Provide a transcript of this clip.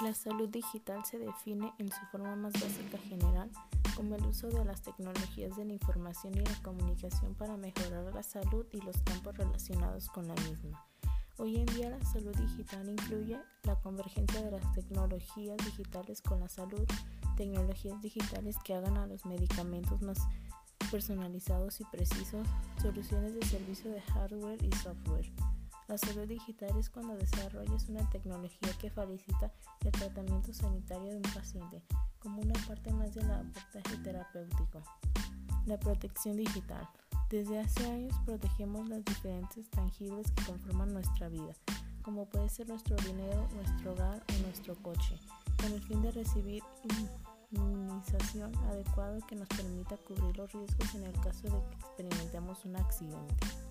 La salud digital se define en su forma más básica general como el uso de las tecnologías de la información y la comunicación para mejorar la salud y los campos relacionados con la misma. Hoy en día la salud digital incluye la convergencia de las tecnologías digitales con la salud, tecnologías digitales que hagan a los medicamentos más personalizados y precisos, soluciones de servicio de hardware y software. La salud digital es cuando desarrollas una tecnología que facilita el tratamiento sanitario de un paciente como una parte más del abordaje terapéutico. La protección digital. Desde hace años protegemos las diferentes tangibles que conforman nuestra vida, como puede ser nuestro dinero, nuestro hogar o nuestro coche, con el fin de recibir inmunización adecuada que nos permita cubrir los riesgos en el caso de que experimentemos un accidente.